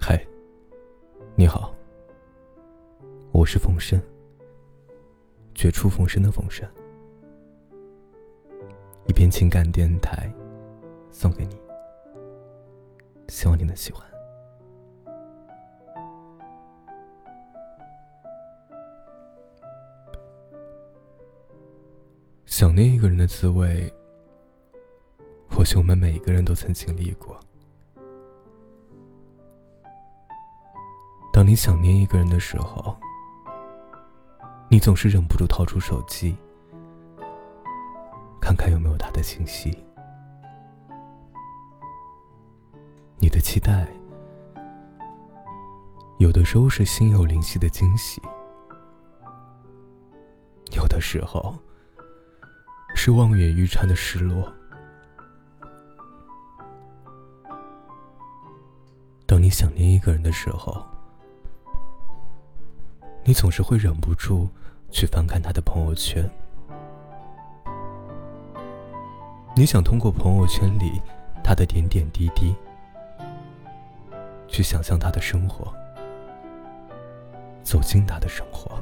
嗨，你好，我是冯生，绝处逢生的冯生，一篇情感电台送给你，希望你能喜欢。想念一个人的滋味，或许我们每一个人都曾经历过。你想念一个人的时候，你总是忍不住掏出手机，看看有没有他的信息。你的期待，有的时候是心有灵犀的惊喜，有的时候是望眼欲穿的失落。当你想念一个人的时候，你总是会忍不住去翻看他的朋友圈，你想通过朋友圈里他的点点滴滴，去想象他的生活，走进他的生活。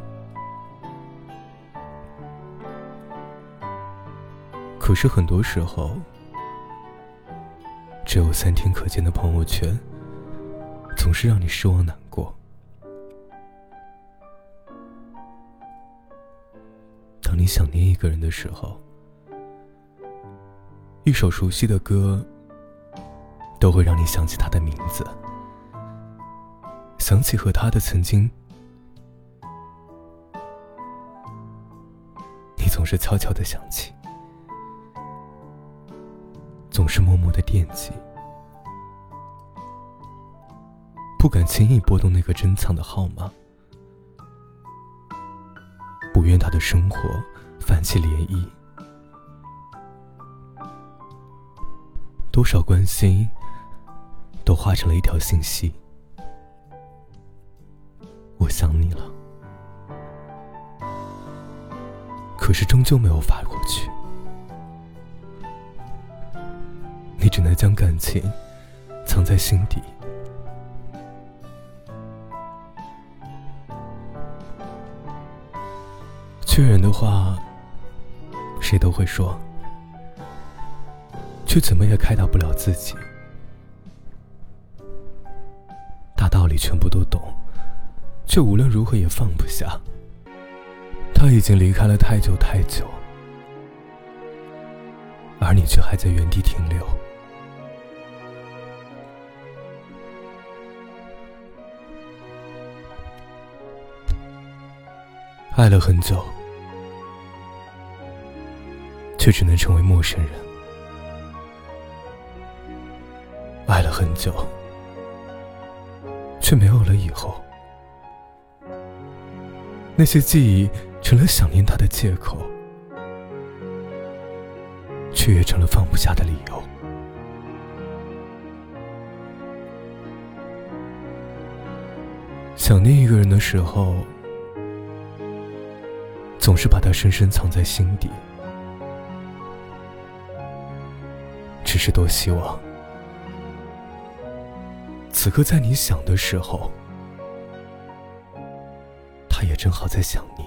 可是很多时候，只有三天可见的朋友圈，总是让你失望难想念一个人的时候，一首熟悉的歌都会让你想起他的名字，想起和他的曾经。你总是悄悄的想起，总是默默的惦记，不敢轻易拨动那个珍藏的号码。他的生活泛起涟漪，多少关心都化成了一条信息。我想你了，可是终究没有发过去，你只能将感情藏在心底。缺人的话，谁都会说，却怎么也开导不了自己。大道理全部都懂，却无论如何也放不下。他已经离开了太久太久，而你却还在原地停留。爱了很久。却只能成为陌生人。爱了很久，却没有了以后。那些记忆成了想念他的借口，却也成了放不下的理由。想念一个人的时候，总是把他深深藏在心底。只是多希望，此刻在你想的时候，他也正好在想你。